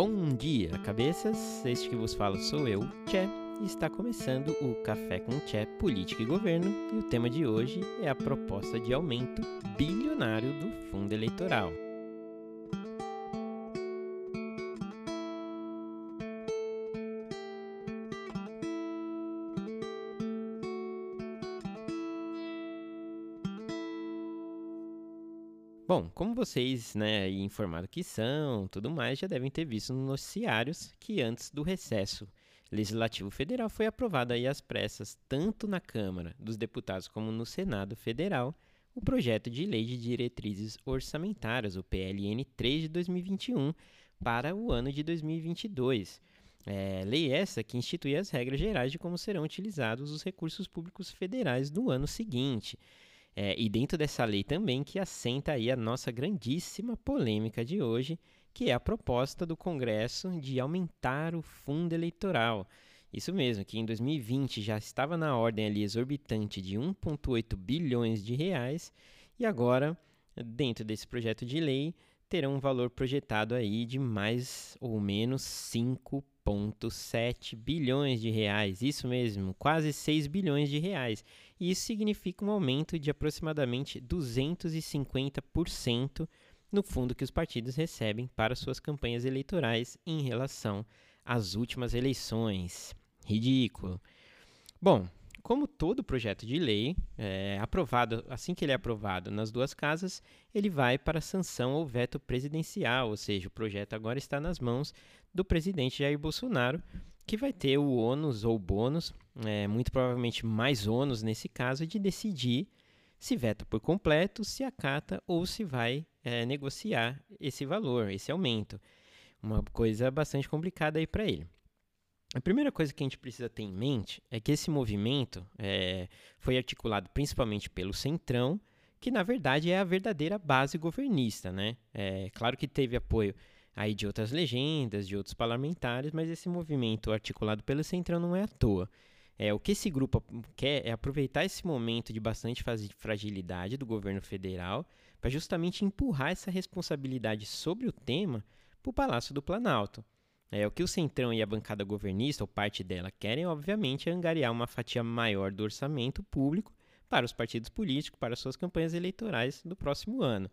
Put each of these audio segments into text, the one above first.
Bom dia, cabeças! Este que vos falo sou eu, Tché, e está começando o Café com Tché Política e Governo, e o tema de hoje é a proposta de aumento bilionário do fundo eleitoral. Vocês, né, informados que são, tudo mais, já devem ter visto nos noticiários que antes do recesso legislativo federal foi aprovado aí às pressas, tanto na Câmara dos Deputados como no Senado Federal, o projeto de lei de diretrizes orçamentárias, o PLN 3 de 2021, para o ano de 2022. É, lei essa que institui as regras gerais de como serão utilizados os recursos públicos federais no ano seguinte. É, e dentro dessa lei também que assenta aí a nossa grandíssima polêmica de hoje, que é a proposta do Congresso de aumentar o fundo eleitoral. Isso mesmo, que em 2020 já estava na ordem ali exorbitante de 1,8 bilhões de reais e agora, dentro desse projeto de lei, terá um valor projetado aí de mais ou menos 5 1,7 bilhões de reais, isso mesmo, quase 6 bilhões de reais. E isso significa um aumento de aproximadamente 250% no fundo que os partidos recebem para suas campanhas eleitorais em relação às últimas eleições. Ridículo. Bom, como todo projeto de lei é aprovado, assim que ele é aprovado nas duas casas, ele vai para sanção ou veto presidencial, ou seja, o projeto agora está nas mãos do presidente Jair Bolsonaro, que vai ter o ônus ou bônus, é, muito provavelmente mais ônus nesse caso, de decidir se veta por completo, se acata ou se vai é, negociar esse valor, esse aumento. Uma coisa bastante complicada aí para ele. A primeira coisa que a gente precisa ter em mente é que esse movimento é, foi articulado principalmente pelo Centrão, que na verdade é a verdadeira base governista, né? É claro que teve apoio aí de outras legendas, de outros parlamentares, mas esse movimento articulado pelo Centrão não é à toa. É, o que esse grupo quer é aproveitar esse momento de bastante fragilidade do governo federal para justamente empurrar essa responsabilidade sobre o tema para o Palácio do Planalto. É, o que o Centrão e a bancada governista, ou parte dela, querem, obviamente, é angariar uma fatia maior do orçamento público para os partidos políticos, para suas campanhas eleitorais do próximo ano,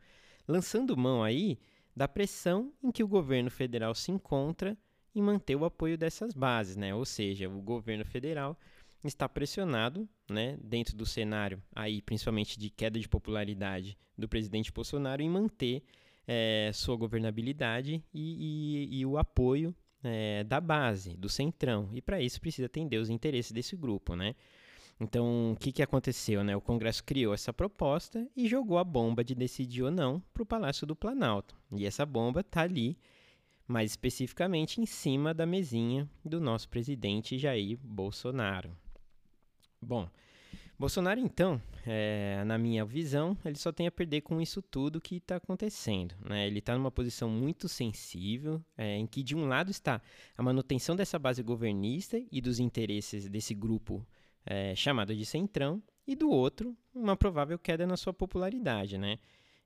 lançando mão aí da pressão em que o governo federal se encontra em manter o apoio dessas bases, né? Ou seja, o governo federal está pressionado, né, dentro do cenário aí, principalmente de queda de popularidade do presidente Bolsonaro, em manter é, sua governabilidade e, e, e o apoio é, da base, do centrão. E para isso precisa atender os interesses desse grupo, né? Então, o que, que aconteceu? Né? O Congresso criou essa proposta e jogou a bomba de decidir ou não para o Palácio do Planalto. E essa bomba está ali, mais especificamente em cima da mesinha do nosso presidente Jair Bolsonaro. Bom, Bolsonaro, então, é, na minha visão, ele só tem a perder com isso tudo que está acontecendo. Né? Ele está numa posição muito sensível, é, em que de um lado está a manutenção dessa base governista e dos interesses desse grupo é, chamado de Centrão, e do outro, uma provável queda na sua popularidade. Né?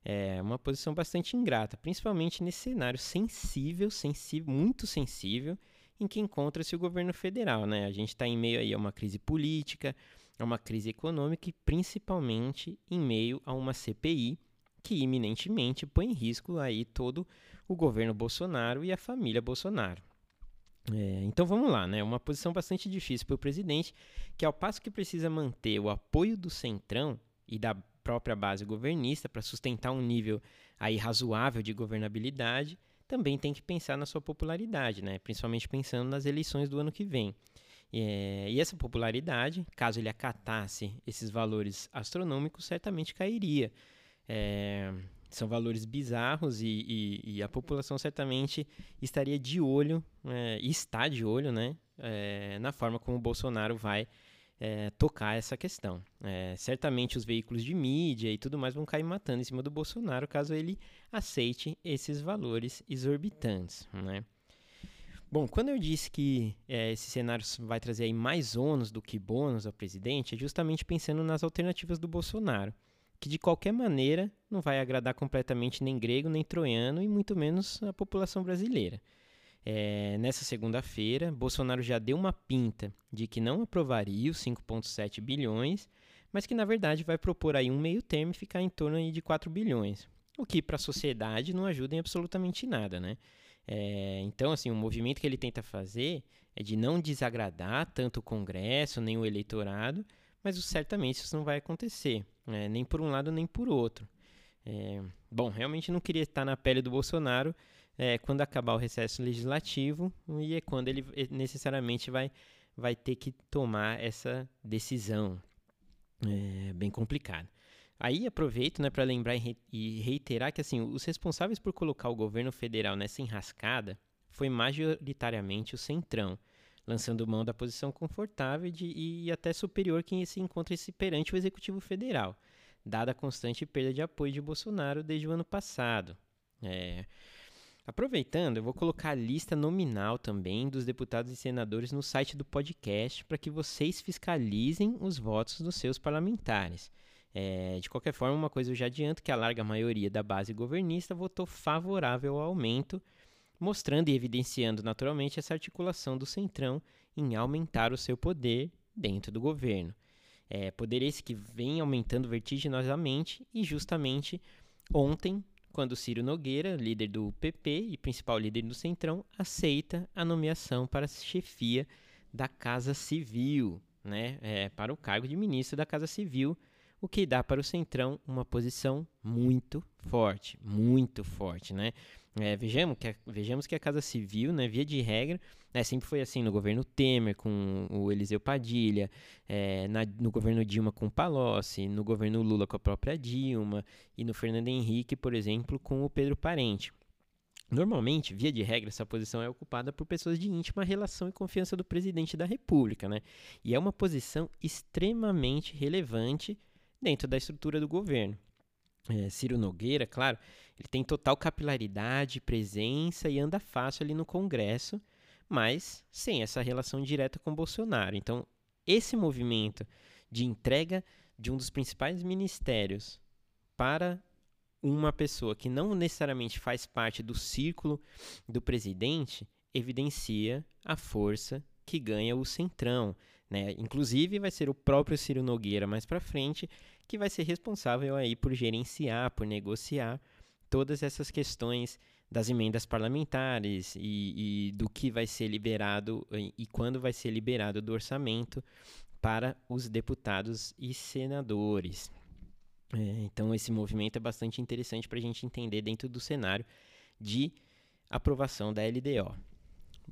É uma posição bastante ingrata, principalmente nesse cenário sensível, sensível, muito sensível, em que encontra-se o governo federal. Né? A gente está em meio aí a uma crise política, a uma crise econômica e principalmente em meio a uma CPI que iminentemente põe em risco aí todo o governo Bolsonaro e a família Bolsonaro. É, então vamos lá, né? Uma posição bastante difícil para o presidente, que ao passo que precisa manter o apoio do centrão e da própria base governista para sustentar um nível aí razoável de governabilidade, também tem que pensar na sua popularidade, né? Principalmente pensando nas eleições do ano que vem. É, e essa popularidade, caso ele acatasse esses valores astronômicos, certamente cairia. É, são valores bizarros e, e, e, a população certamente estaria de olho, é, está de olho, né, é, na forma como o Bolsonaro vai é, tocar essa questão. É, certamente os veículos de mídia e tudo mais vão cair matando em cima do Bolsonaro caso ele aceite esses valores exorbitantes, né. Bom, quando eu disse que é, esse cenário vai trazer aí mais ônus do que bônus ao presidente, é justamente pensando nas alternativas do Bolsonaro, que de qualquer maneira não vai agradar completamente nem grego nem troiano e muito menos a população brasileira. É, nessa segunda-feira, Bolsonaro já deu uma pinta de que não aprovaria os 5,7 bilhões, mas que na verdade vai propor aí um meio termo e ficar em torno aí de 4 bilhões, o que para a sociedade não ajuda em absolutamente nada, né? É, então, assim, o movimento que ele tenta fazer é de não desagradar tanto o Congresso nem o eleitorado, mas certamente isso não vai acontecer, né? nem por um lado nem por outro. É, bom, realmente não queria estar na pele do Bolsonaro é, quando acabar o recesso legislativo e é quando ele necessariamente vai, vai ter que tomar essa decisão. É bem complicado. Aí aproveito né, para lembrar e reiterar que assim, os responsáveis por colocar o governo federal nessa enrascada foi majoritariamente o Centrão, lançando mão da posição confortável de, e até superior que se encontra esse perante o Executivo Federal, dada a constante perda de apoio de Bolsonaro desde o ano passado. É, Aproveitando, eu vou colocar a lista nominal também dos deputados e senadores no site do podcast para que vocês fiscalizem os votos dos seus parlamentares. É, de qualquer forma, uma coisa eu já adianto que a larga maioria da base governista votou favorável ao aumento, mostrando e evidenciando naturalmente essa articulação do Centrão em aumentar o seu poder dentro do governo. É, poder esse que vem aumentando vertiginosamente e justamente ontem quando Ciro Nogueira, líder do PP e principal líder do Centrão, aceita a nomeação para a chefia da Casa Civil, né, é, para o cargo de ministro da Casa Civil, o que dá para o Centrão uma posição muito forte, muito forte, né? É, vejamos, que a, vejamos que a Casa Civil, né, via de regra, né, sempre foi assim no governo Temer com o Eliseu Padilha, é, na, no governo Dilma com o Palocci, no governo Lula com a própria Dilma e no Fernando Henrique, por exemplo, com o Pedro Parente. Normalmente, via de regra, essa posição é ocupada por pessoas de íntima relação e confiança do presidente da República, né? E é uma posição extremamente relevante dentro da estrutura do governo. É, Ciro Nogueira, claro, ele tem total capilaridade, presença e anda fácil ali no Congresso, mas sem essa relação direta com Bolsonaro. Então, esse movimento de entrega de um dos principais ministérios para uma pessoa que não necessariamente faz parte do círculo do presidente evidencia a força que ganha o centrão. Né? Inclusive, vai ser o próprio Ciro Nogueira mais para frente que vai ser responsável aí por gerenciar, por negociar todas essas questões das emendas parlamentares e, e do que vai ser liberado e, quando vai ser liberado do orçamento para os deputados e senadores. É, então, esse movimento é bastante interessante para a gente entender dentro do cenário de aprovação da LDO.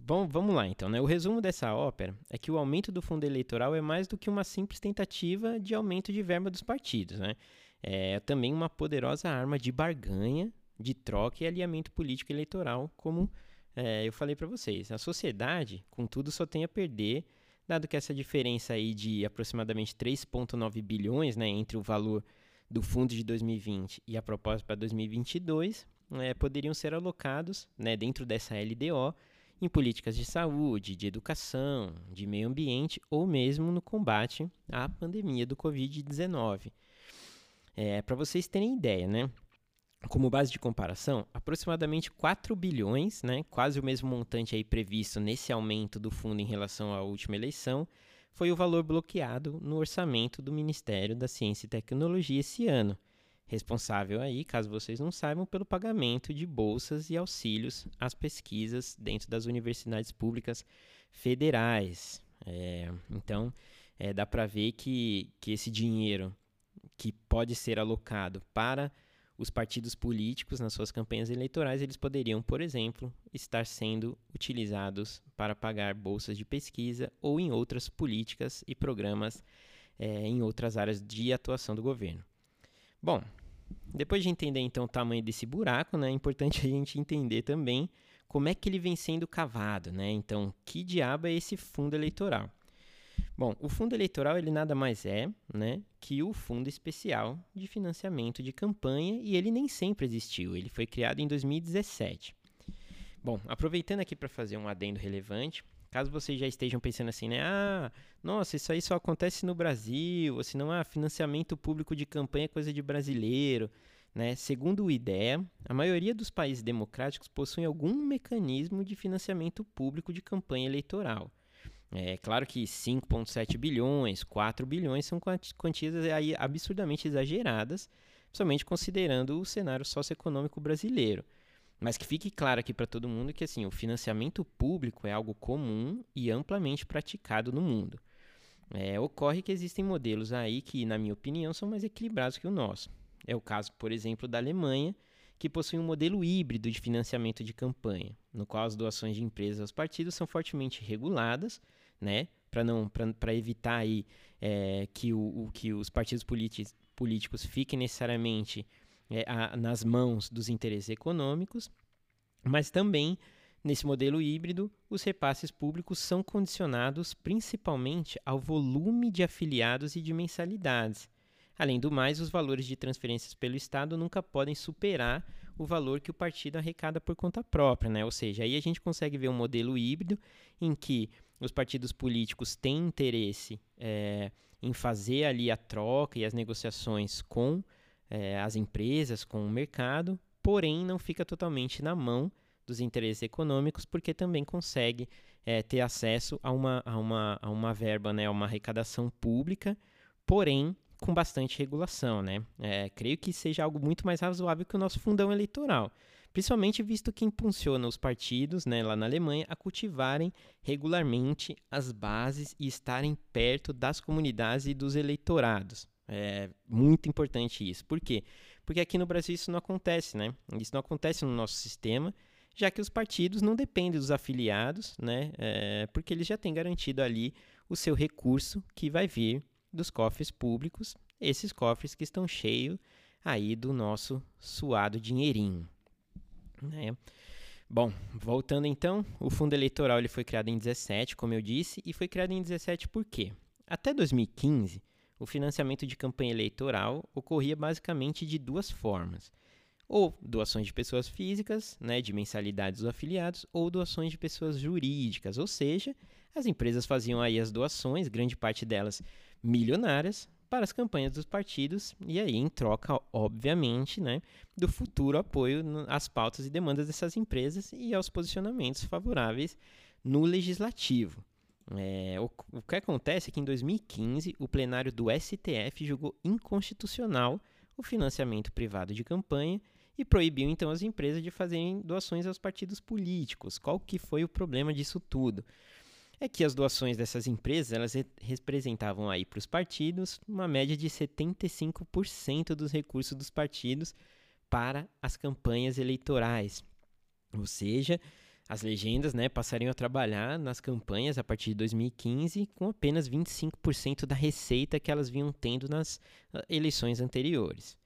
Bom, vamos lá então. Né? O resumo dessa ópera é que o aumento do fundo eleitoral é mais do que uma simples tentativa de aumento de verba dos partidos. Né? É também uma poderosa arma de barganha, de troca e alinhamento político eleitoral, como é, eu falei para vocês. A sociedade, contudo, só tem a perder, dado que essa diferença aí de aproximadamente 3,9 bilhões né, entre o valor do fundo de 2020 e a proposta para 2022 é, poderiam ser alocados né, dentro dessa LDO em políticas de saúde, de educação, de meio ambiente ou mesmo no combate à pandemia do Covid-19. É, Para vocês terem ideia, né? Como base de comparação, aproximadamente 4 bilhões, né, quase o mesmo montante aí previsto nesse aumento do fundo em relação à última eleição, foi o valor bloqueado no orçamento do Ministério da Ciência e Tecnologia esse ano, responsável aí, caso vocês não saibam, pelo pagamento de bolsas e auxílios às pesquisas dentro das universidades públicas federais. É, então, é, dá para ver que, que esse dinheiro que pode ser alocado para os partidos políticos nas suas campanhas eleitorais, eles poderiam, por exemplo, estar sendo utilizados para pagar bolsas de pesquisa ou em outras políticas e programas é, em outras áreas de atuação do governo. Bom, depois de entender então o tamanho desse buraco, né, é importante a gente entender também como é que ele vem sendo cavado, né? Então, que diabo é esse fundo eleitoral? Bom, o fundo eleitoral ele nada mais é, né, que o fundo especial de financiamento de campanha e ele nem sempre existiu. Ele foi criado em 2017. Bom, aproveitando aqui para fazer um adendo relevante, Caso vocês já estejam pensando assim, né? Ah, nossa, isso aí só acontece no Brasil, ou se não, ah, financiamento público de campanha é coisa de brasileiro. né, segundo o IDEA, a maioria dos países democráticos possuem algum mecanismo de financiamento público de campanha eleitoral. É claro que 5,7 bilhões, 4 bilhões são quantias aí absurdamente exageradas, somente considerando o cenário socioeconômico brasileiro. Mas que fique claro aqui para todo mundo que assim, o financiamento público é algo comum e amplamente praticado no mundo. É, ocorre que existem modelos aí que, na minha opinião, são mais equilibrados que o nosso. É o caso, por exemplo, da Alemanha, que possui um modelo híbrido de financiamento de campanha, no qual as doações de empresas aos partidos são fortemente reguladas, né, para não para evitar aí é, que, o, o, que os partidos políticos fiquem necessariamente é, a, nas mãos dos interesses econômicos, mas também nesse modelo híbrido os repasses públicos são condicionados principalmente ao volume de afiliados e de mensalidades. Além do mais, os valores de transferências pelo Estado nunca podem superar o valor que o partido arrecada por conta própria, né? Ou seja, aí a gente consegue ver um modelo híbrido em que os partidos políticos têm interesse é, em fazer ali a troca e as negociações com é, as empresas, com o mercado, porém não fica totalmente na mão dos interesses econômicos, porque também consegue é, ter acesso a uma, a uma, a uma verba, né, a uma arrecadação pública, porém com bastante regulação. Né? É, creio que seja algo muito mais razoável que o nosso fundão eleitoral principalmente visto que impulsiona os partidos né, lá na Alemanha a cultivarem regularmente as bases e estarem perto das comunidades e dos eleitorados. É muito importante isso. Por quê? Porque aqui no Brasil isso não acontece, né? Isso não acontece no nosso sistema, já que os partidos não dependem dos afiliados, né? É, porque eles já têm garantido ali o seu recurso que vai vir dos cofres públicos, esses cofres que estão cheios aí do nosso suado dinheirinho. Né? Bom, voltando então, o fundo eleitoral ele foi criado em 17, como eu disse, e foi criado em 17 por quê? Até 2015, o financiamento de campanha eleitoral ocorria basicamente de duas formas. Ou doações de pessoas físicas, né, de mensalidades dos afiliados, ou doações de pessoas jurídicas, ou seja, as empresas faziam aí as doações, grande parte delas milionárias, para as campanhas dos partidos e aí em troca, obviamente, né, do futuro apoio às pautas e demandas dessas empresas e aos posicionamentos favoráveis no legislativo. É, o, o que acontece é que em 2015 o plenário do STF julgou inconstitucional o financiamento privado de campanha e proibiu então as empresas de fazerem doações aos partidos políticos. Qual que foi o problema disso tudo? é que as doações dessas empresas elas representavam aí para os partidos uma média de 75% dos recursos dos partidos para as campanhas eleitorais. Ou seja, as legendas né, passariam a trabalhar nas campanhas a partir de 2015 com apenas 25% da receita que elas vinham tendo nas ah, eleições anteriores.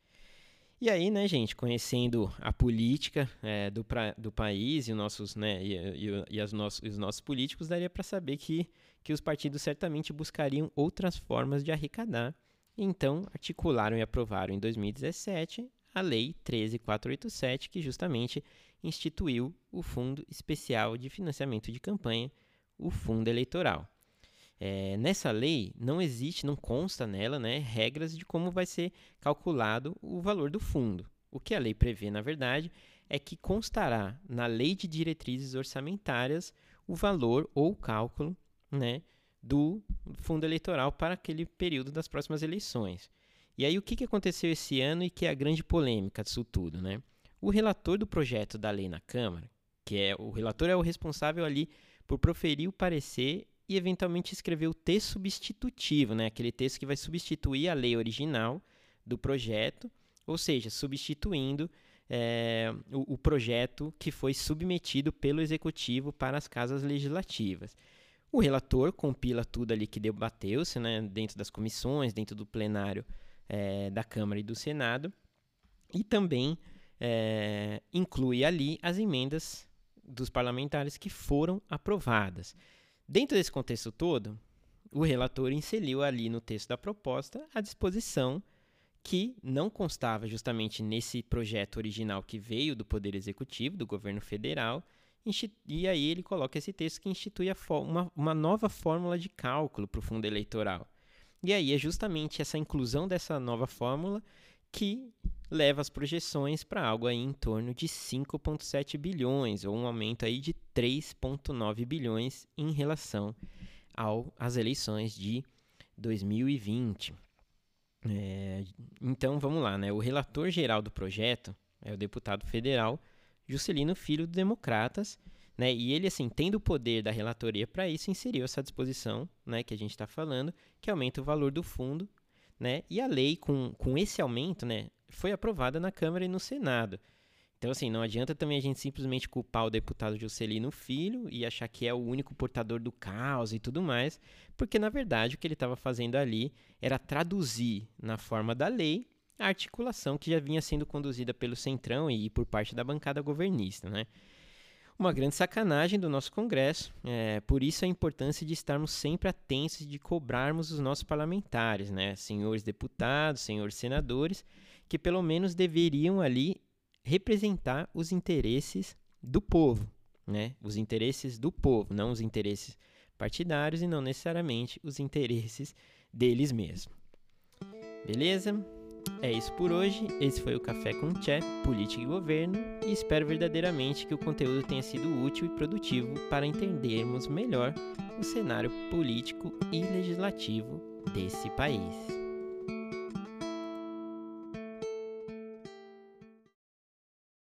E aí, né, gente, conhecendo a política é, do, pra, do país e, nossos, né, e, e, e as os nossos políticos, daria para saber que, que os partidos certamente buscariam outras formas de arrecadar. Então, articularam e aprovaram em 2017 a Lei 13487, que justamente instituiu o Fundo Especial de Financiamento de Campanha, o Fundo Eleitoral. É, nessa lei não existe, não consta nela, né, regras de como vai ser calculado o valor do fundo. O que a lei prevê, na verdade, é que constará na lei de diretrizes orçamentárias o valor ou o cálculo né, do fundo eleitoral para aquele período das próximas eleições. E aí o que, que aconteceu esse ano e que é a grande polêmica disso tudo, né? O relator do projeto da lei na Câmara, que é o relator é o responsável ali por proferir o parecer e eventualmente escrever o texto substitutivo, né? aquele texto que vai substituir a lei original do projeto, ou seja, substituindo é, o, o, projeto que foi submetido pelo executivo para as casas legislativas. O relator compila tudo ali que debateu-se né, dentro das comissões, dentro do plenário é, da Câmara e do Senado, e também é, inclui ali as emendas dos parlamentares que foram aprovadas. Dentro desse contexto todo, o relator inseriu ali no texto da proposta a disposição que não constava justamente nesse projeto original que veio do Poder Executivo, do governo federal, e aí ele coloca esse texto que institui uma, uma nova fórmula de cálculo para o fundo eleitoral. E aí é justamente essa inclusão dessa nova fórmula que leva as projeções para algo aí em torno de 5,7 bilhões, ou um aumento aí de 3,9 bilhões em relação ao, às eleições de 2020. É, então vamos lá, né? O relator geral do projeto é o deputado federal Juscelino Filho do Democratas, né? E ele, assim, tendo o poder da relatoria para isso, inseriu essa disposição, né, que a gente está falando, que aumenta o valor do fundo, né? E a lei, com, com esse aumento, né, foi aprovada na Câmara e no Senado. Então, assim, não adianta também a gente simplesmente culpar o deputado Juscelino Filho e achar que é o único portador do caos e tudo mais, porque na verdade o que ele estava fazendo ali era traduzir na forma da lei a articulação que já vinha sendo conduzida pelo Centrão e por parte da bancada governista, né? Uma grande sacanagem do nosso Congresso, é, por isso a importância de estarmos sempre atentos e de cobrarmos os nossos parlamentares, né? senhores deputados, senhores senadores, que pelo menos deveriam ali representar os interesses do povo, né? Os interesses do povo, não os interesses partidários e não necessariamente os interesses deles mesmos. Beleza? É isso por hoje. Esse foi o Café com Tché, Política e Governo, e espero verdadeiramente que o conteúdo tenha sido útil e produtivo para entendermos melhor o cenário político e legislativo desse país.